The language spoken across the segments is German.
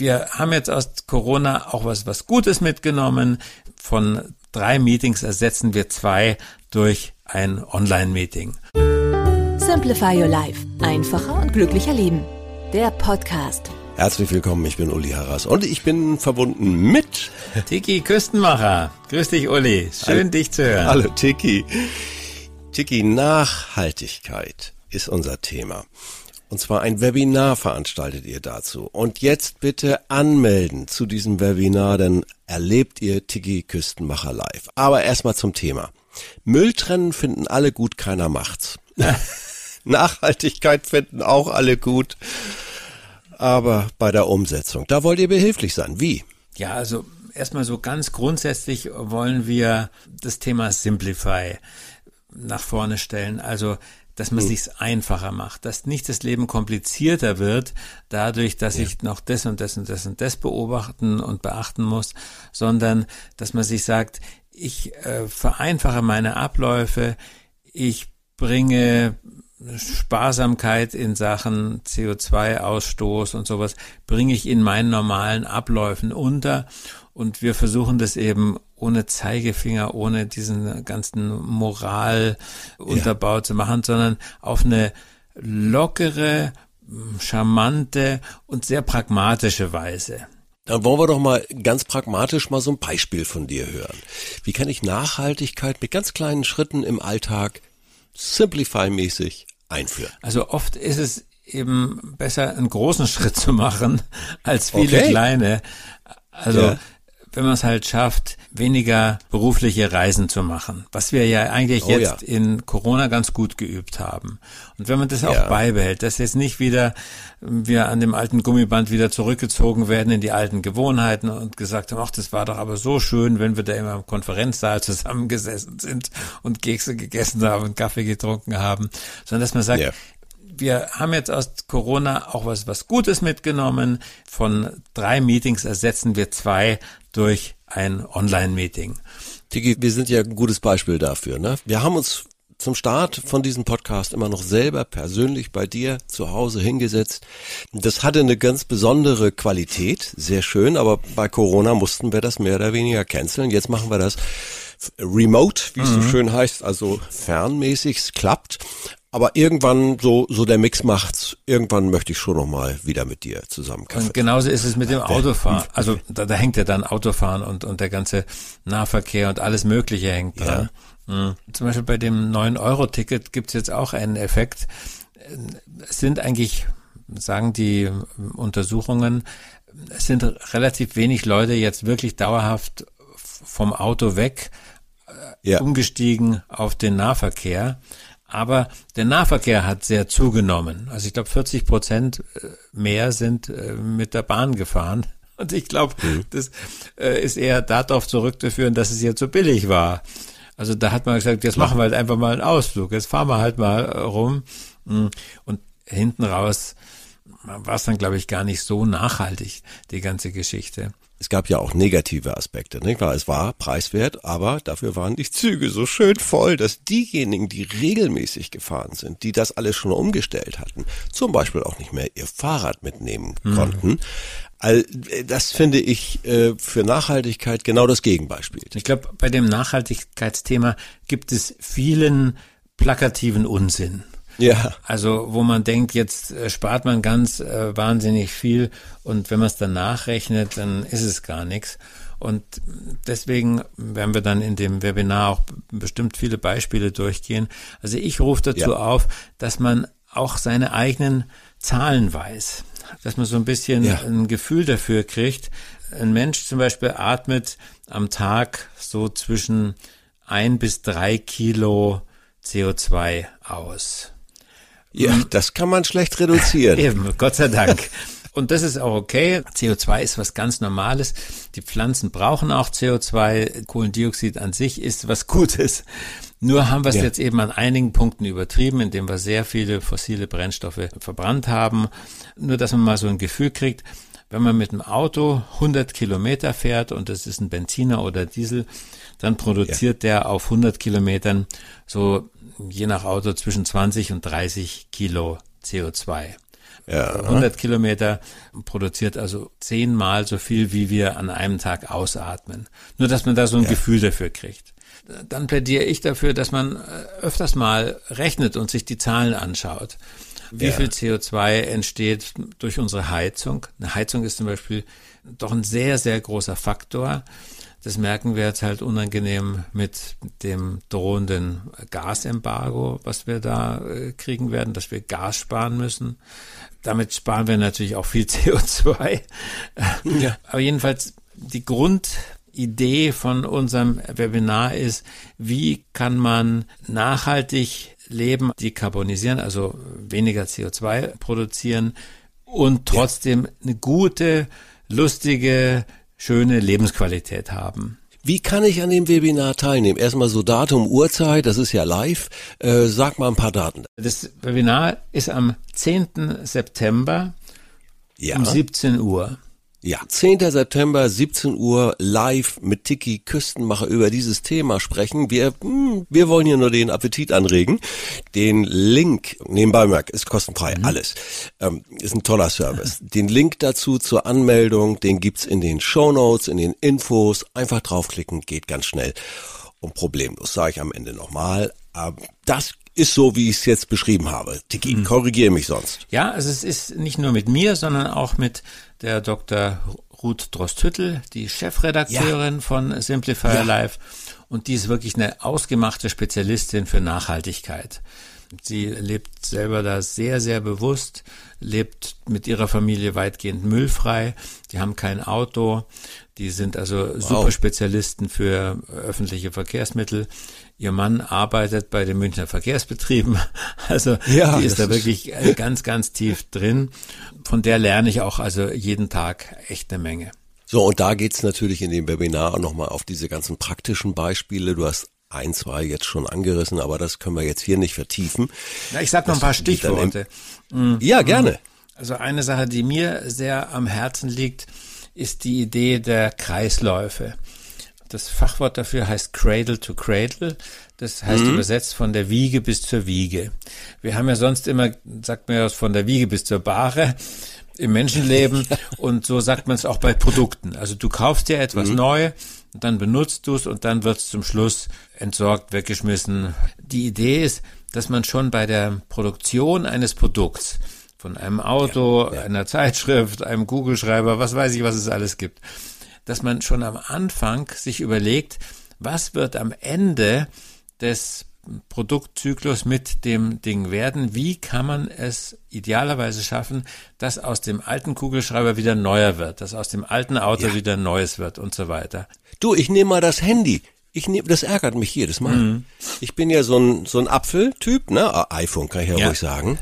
Wir haben jetzt aus Corona auch was, was Gutes mitgenommen. Von drei Meetings ersetzen wir zwei durch ein Online-Meeting. Simplify Your Life. Einfacher und glücklicher Leben. Der Podcast. Herzlich willkommen, ich bin Uli Harras und ich bin verbunden mit Tiki Küstenmacher. Grüß dich, Uli. Schön, Hallo. dich zu hören. Hallo, Tiki. Tiki, Nachhaltigkeit ist unser Thema. Und zwar ein Webinar veranstaltet ihr dazu. Und jetzt bitte anmelden zu diesem Webinar, denn erlebt ihr Tiki Küstenmacher live. Aber erstmal zum Thema. Müll trennen finden alle gut, keiner macht's. Nachhaltigkeit finden auch alle gut. Aber bei der Umsetzung, da wollt ihr behilflich sein. Wie? Ja, also erstmal so ganz grundsätzlich wollen wir das Thema Simplify nach vorne stellen. Also dass man hm. sich's einfacher macht, dass nicht das Leben komplizierter wird, dadurch, dass ja. ich noch das und das und das und das beobachten und beachten muss, sondern dass man sich sagt, ich äh, vereinfache meine Abläufe, ich bringe Sparsamkeit in Sachen CO2-Ausstoß und sowas bringe ich in meinen normalen Abläufen unter und wir versuchen das eben ohne Zeigefinger, ohne diesen ganzen Moralunterbau ja. zu machen, sondern auf eine lockere, charmante und sehr pragmatische Weise. Dann wollen wir doch mal ganz pragmatisch mal so ein Beispiel von dir hören. Wie kann ich Nachhaltigkeit mit ganz kleinen Schritten im Alltag Simplify-mäßig einführen? Also oft ist es eben besser, einen großen Schritt zu machen als viele okay. kleine. Also ja wenn man es halt schafft, weniger berufliche Reisen zu machen, was wir ja eigentlich oh, jetzt ja. in Corona ganz gut geübt haben. Und wenn man das auch ja. beibehält, dass jetzt nicht wieder wir an dem alten Gummiband wieder zurückgezogen werden in die alten Gewohnheiten und gesagt haben, ach, das war doch aber so schön, wenn wir da immer im Konferenzsaal zusammengesessen sind und Kekse gegessen haben und Kaffee getrunken haben, sondern dass man sagt, ja wir haben jetzt aus Corona auch was, was Gutes mitgenommen. Von drei Meetings ersetzen wir zwei durch ein Online-Meeting. Tiki, wir sind ja ein gutes Beispiel dafür. Ne? Wir haben uns zum Start von diesem Podcast immer noch selber persönlich bei dir zu Hause hingesetzt. Das hatte eine ganz besondere Qualität, sehr schön, aber bei Corona mussten wir das mehr oder weniger canceln. Jetzt machen wir das remote, wie es mhm. so schön heißt, also fernmäßig, es klappt. Aber irgendwann so so der Mix macht's. Irgendwann möchte ich schon noch mal wieder mit dir zusammen Kaffee. Und genauso ist es mit dem Autofahren. Also da, da hängt ja dann Autofahren und und der ganze Nahverkehr und alles Mögliche hängt dran. Ja. Mhm. Zum Beispiel bei dem 9-Euro-Ticket gibt's jetzt auch einen Effekt. Es sind eigentlich, sagen die Untersuchungen, es sind relativ wenig Leute jetzt wirklich dauerhaft vom Auto weg ja. umgestiegen auf den Nahverkehr. Aber der Nahverkehr hat sehr zugenommen. Also ich glaube, 40 Prozent äh, mehr sind äh, mit der Bahn gefahren. Und ich glaube, mhm. das äh, ist eher darauf zurückzuführen, dass es jetzt so billig war. Also da hat man gesagt, jetzt machen wir halt einfach mal einen Ausflug, jetzt fahren wir halt mal rum. Mhm. Und hinten raus war es dann, glaube ich, gar nicht so nachhaltig, die ganze Geschichte es gab ja auch negative Aspekte, nicht wahr? Es war preiswert, aber dafür waren die Züge so schön voll, dass diejenigen, die regelmäßig gefahren sind, die das alles schon umgestellt hatten, zum Beispiel auch nicht mehr ihr Fahrrad mitnehmen mhm. konnten. All, das finde ich äh, für Nachhaltigkeit genau das Gegenbeispiel. Ich glaube, bei dem Nachhaltigkeitsthema gibt es vielen plakativen Unsinn. Ja. Also wo man denkt, jetzt äh, spart man ganz äh, wahnsinnig viel und wenn man es dann nachrechnet, dann ist es gar nichts. Und deswegen werden wir dann in dem Webinar auch bestimmt viele Beispiele durchgehen. Also ich rufe dazu ja. auf, dass man auch seine eigenen Zahlen weiß, dass man so ein bisschen ja. ein Gefühl dafür kriegt. Ein Mensch zum Beispiel atmet am Tag so zwischen ein bis drei Kilo CO2 aus. Ja, das kann man schlecht reduzieren. Eben, Gott sei Dank. Und das ist auch okay. CO2 ist was ganz Normales. Die Pflanzen brauchen auch CO2. Kohlendioxid an sich ist was Gutes. Nur haben wir es ja. jetzt eben an einigen Punkten übertrieben, indem wir sehr viele fossile Brennstoffe verbrannt haben. Nur, dass man mal so ein Gefühl kriegt, wenn man mit dem Auto 100 Kilometer fährt und das ist ein Benziner oder Diesel, dann produziert ja. der auf 100 Kilometern so je nach Auto zwischen 20 und 30 Kilo CO2. Ja. 100 Kilometer produziert also zehnmal so viel, wie wir an einem Tag ausatmen. Nur, dass man da so ein ja. Gefühl dafür kriegt. Dann plädiere ich dafür, dass man äh, öfters mal rechnet und sich die Zahlen anschaut. Wie ja. viel CO2 entsteht durch unsere Heizung? Eine Heizung ist zum Beispiel doch ein sehr, sehr großer Faktor. Das merken wir jetzt halt unangenehm mit dem drohenden Gasembargo, was wir da äh, kriegen werden, dass wir Gas sparen müssen. Damit sparen wir natürlich auch viel CO2. Ja. Aber jedenfalls die Grundidee von unserem Webinar ist, wie kann man nachhaltig leben, dekarbonisieren, also weniger CO2 produzieren und trotzdem eine gute, lustige, schöne Lebensqualität haben. Wie kann ich an dem Webinar teilnehmen? Erstmal so Datum, Uhrzeit, das ist ja live. Äh, sag mal ein paar Daten. Das Webinar ist am 10. September ja. um 17 Uhr. Ja, 10. September, 17 Uhr, live mit Tiki Küstenmacher über dieses Thema sprechen. Wir, hm, wir wollen hier nur den Appetit anregen. Den Link, nebenbei merk, ist kostenfrei, mhm. alles. Ähm, ist ein toller Service. Den Link dazu zur Anmeldung, den gibt's in den Show Notes, in den Infos. Einfach draufklicken, geht ganz schnell und problemlos, sage ich am Ende nochmal. Ähm, das ist so, wie ich es jetzt beschrieben habe. Tiki, mhm. korrigiere mich sonst. Ja, also es ist nicht nur mit mir, sondern auch mit der Dr. Ruth Drosthüttel, die Chefredakteurin ja. von Simplifier ja. Life. Und die ist wirklich eine ausgemachte Spezialistin für Nachhaltigkeit. Sie lebt selber da sehr, sehr bewusst, lebt mit ihrer Familie weitgehend müllfrei. Die haben kein Auto. Die sind also wow. super Spezialisten für öffentliche Verkehrsmittel. Ihr Mann arbeitet bei den Münchner Verkehrsbetrieben. Also ja, die ist da wirklich ist ganz, ganz tief drin. Von der lerne ich auch also jeden Tag echt eine Menge. So, und da geht's natürlich in dem Webinar nochmal auf diese ganzen praktischen Beispiele. Du hast ein, zwei jetzt schon angerissen, aber das können wir jetzt hier nicht vertiefen. Na, ich sag noch ein paar Stichworte. Mhm. Ja, gerne. Also eine Sache, die mir sehr am Herzen liegt, ist die Idee der Kreisläufe. Das Fachwort dafür heißt Cradle to Cradle. Das heißt mhm. übersetzt von der Wiege bis zur Wiege. Wir haben ja sonst immer, sagt man ja von der Wiege bis zur Bahre im Menschenleben und so sagt man es auch bei Produkten. Also du kaufst dir etwas mhm. neu, dann benutzt du es und dann wird es zum Schluss entsorgt, weggeschmissen. Die Idee ist, dass man schon bei der Produktion eines Produkts von einem Auto, ja, ja. einer Zeitschrift, einem Kugelschreiber, was weiß ich, was es alles gibt, dass man schon am Anfang sich überlegt, was wird am Ende des Produktzyklus mit dem Ding werden? Wie kann man es idealerweise schaffen, dass aus dem alten Kugelschreiber wieder neuer wird, dass aus dem alten Auto ja. wieder neues wird und so weiter? Du, ich nehme mal das Handy. Ich nehme, das ärgert mich jedes Mal. Mhm. Ich bin ja so ein so ein Apfeltyp, ne? Ah, iPhone kann ich ja, ja. ruhig sagen.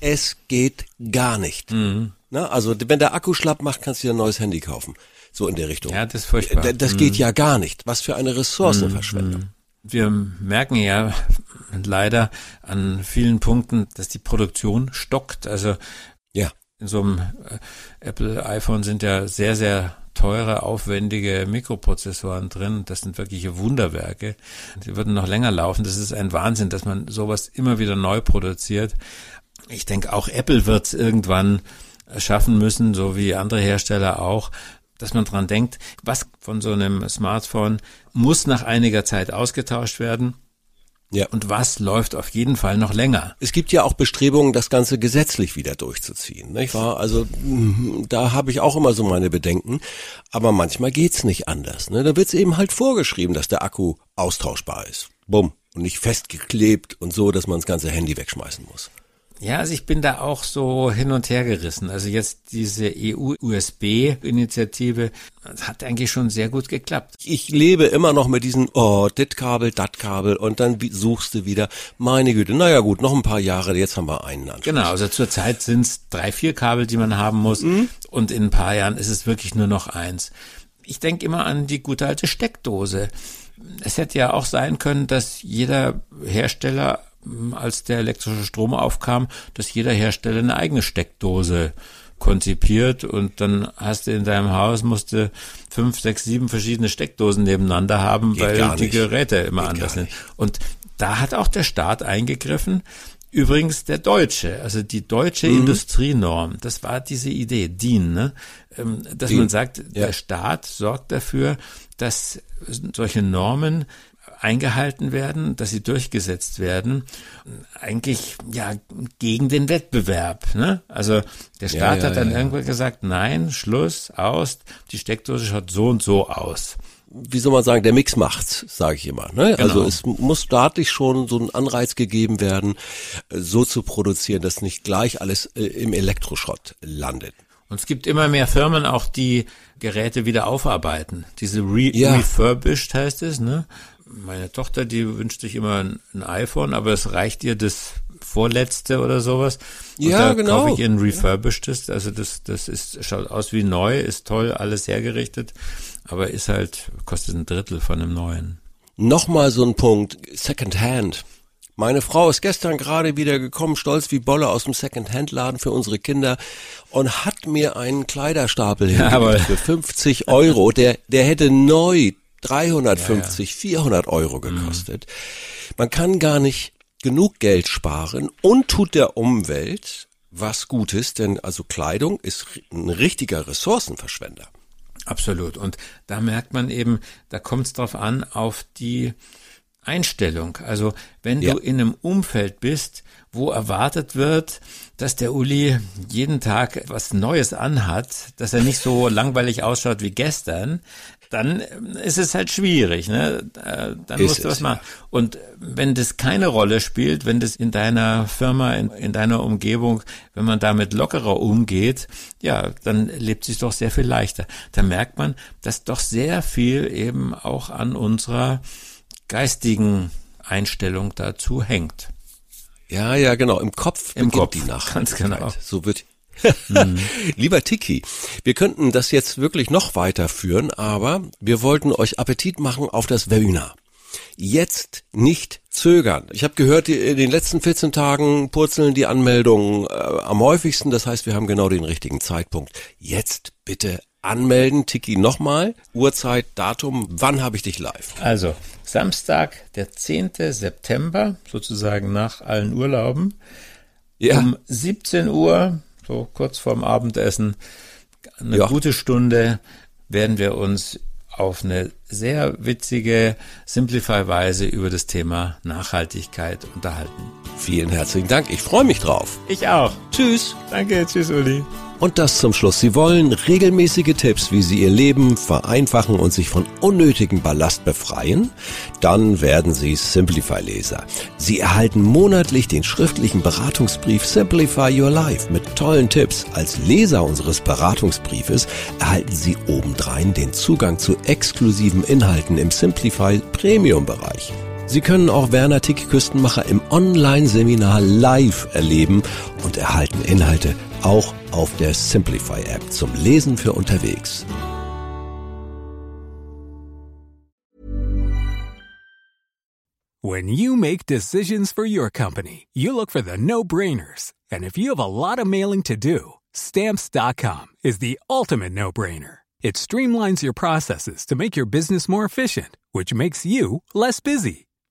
Es geht gar nicht. Mhm. Ne? Also wenn der Akku schlapp macht, kannst du dir ein neues Handy kaufen so in der Richtung. Ja, das ist furchtbar. Das mhm. geht ja gar nicht. Was für eine Ressourcenverschwendung. Mhm. Wir merken ja leider an vielen Punkten, dass die Produktion stockt. Also ja. in so einem äh, Apple iPhone sind ja sehr, sehr teure, aufwendige Mikroprozessoren drin. Das sind wirkliche Wunderwerke. Die würden noch länger laufen. Das ist ein Wahnsinn, dass man sowas immer wieder neu produziert. Ich denke, auch Apple wird es irgendwann schaffen müssen, so wie andere Hersteller auch, dass man dran denkt, was von so einem Smartphone muss nach einiger Zeit ausgetauscht werden. Ja. Und was läuft auf jeden Fall noch länger? Es gibt ja auch Bestrebungen, das Ganze gesetzlich wieder durchzuziehen, nicht wahr? Also mm, da habe ich auch immer so meine Bedenken. Aber manchmal geht's nicht anders. Ne? Da wird's eben halt vorgeschrieben, dass der Akku austauschbar ist. Bumm. Und nicht festgeklebt und so, dass man das ganze Handy wegschmeißen muss. Ja, also ich bin da auch so hin und her gerissen. Also jetzt diese EU-USB-Initiative hat eigentlich schon sehr gut geklappt. Ich lebe immer noch mit diesen, oh, dit Kabel, dat Kabel und dann suchst du wieder, meine Güte, naja gut, noch ein paar Jahre, jetzt haben wir einen Anschluss. Genau, also zurzeit sind es drei, vier Kabel, die man haben muss mhm. und in ein paar Jahren ist es wirklich nur noch eins. Ich denke immer an die gute alte Steckdose. Es hätte ja auch sein können, dass jeder Hersteller als der elektrische Strom aufkam, dass jeder Hersteller eine eigene Steckdose konzipiert und dann hast du in deinem Haus musste fünf, sechs, sieben verschiedene Steckdosen nebeneinander haben, Geht weil die Geräte immer Geht anders sind. Und da hat auch der Staat eingegriffen. Übrigens der Deutsche, also die deutsche mhm. Industrienorm, das war diese Idee, DIN, ne? Ähm, dass DIN. man sagt, ja. der Staat sorgt dafür, dass solche Normen eingehalten werden, dass sie durchgesetzt werden, eigentlich ja gegen den Wettbewerb. Ne? Also der Staat ja, ja, hat dann ja, irgendwann gesagt, nein, Schluss, aus, die Steckdose schaut so und so aus wie soll man sagen, der Mix macht's, sage ich immer. Ne? Also genau. Also es muss staatlich schon so ein Anreiz gegeben werden, so zu produzieren, dass nicht gleich alles äh, im Elektroschrott landet. Und es gibt immer mehr Firmen auch, die Geräte wieder aufarbeiten. Diese Re ja. Refurbished heißt es, ne? Meine Tochter, die wünscht sich immer ein, ein iPhone, aber es reicht ihr das vorletzte oder sowas. Und ja, da genau. kaufe ich ihr ein refurbishedes. Also das, das ist, schaut aus wie neu, ist toll, alles hergerichtet, aber ist halt, kostet ein Drittel von einem neuen. Nochmal so ein Punkt, Secondhand. Meine Frau ist gestern gerade wieder gekommen, stolz wie Bolle aus dem Secondhand-Laden für unsere Kinder und hat mir einen Kleiderstapel ja, für 50 Euro. Der, der hätte neu 350, ja, ja. 400 Euro gekostet. Mhm. Man kann gar nicht genug Geld sparen und tut der Umwelt was Gutes, denn also Kleidung ist ein richtiger Ressourcenverschwender. Absolut. Und da merkt man eben, da kommt es drauf an, auf die Einstellung. Also wenn ja. du in einem Umfeld bist, wo erwartet wird, dass der Uli jeden Tag was Neues anhat, dass er nicht so langweilig ausschaut wie gestern, dann ist es halt schwierig, ne? Äh, dann ist musst du was machen. Ja. Und wenn das keine Rolle spielt, wenn das in deiner Firma, in, in, deiner Umgebung, wenn man damit lockerer umgeht, ja, dann lebt sich doch sehr viel leichter. Da merkt man, dass doch sehr viel eben auch an unserer geistigen Einstellung dazu hängt. Ja, ja, genau. Im Kopf Im beginnt Kopf, die Nacht. Ganz genau. So wird mhm. Lieber Tiki, wir könnten das jetzt wirklich noch weiterführen, aber wir wollten euch Appetit machen auf das Webinar. Jetzt nicht zögern. Ich habe gehört, in den letzten 14 Tagen purzeln die Anmeldungen äh, am häufigsten. Das heißt, wir haben genau den richtigen Zeitpunkt. Jetzt bitte anmelden. Tiki nochmal. Uhrzeit, Datum. Wann habe ich dich live? Also, Samstag, der 10. September, sozusagen nach allen Urlauben. Ja. Um 17 Uhr so kurz vorm Abendessen, eine ja. gute Stunde werden wir uns auf eine sehr witzige Simplify-Weise über das Thema Nachhaltigkeit unterhalten. Vielen herzlichen Dank. Ich freue mich drauf. Ich auch. Tschüss. Danke. Tschüss, Uli. Und das zum Schluss. Sie wollen regelmäßige Tipps, wie Sie Ihr Leben vereinfachen und sich von unnötigem Ballast befreien? Dann werden Sie Simplify-Leser. Sie erhalten monatlich den schriftlichen Beratungsbrief Simplify Your Life mit tollen Tipps. Als Leser unseres Beratungsbriefes erhalten Sie obendrein den Zugang zu exklusiven Inhalten im Simplify Premium-Bereich. Sie können auch Werner Tick Küstenmacher im Online-Seminar live erleben und erhalten Inhalte auch auf der Simplify App zum Lesen für unterwegs. When you make decisions for your company, you look for the no-brainers. And if you have a lot of mailing to do, stamps.com is the ultimate no-brainer. It streamlines your processes to make your business more efficient, which makes you less busy.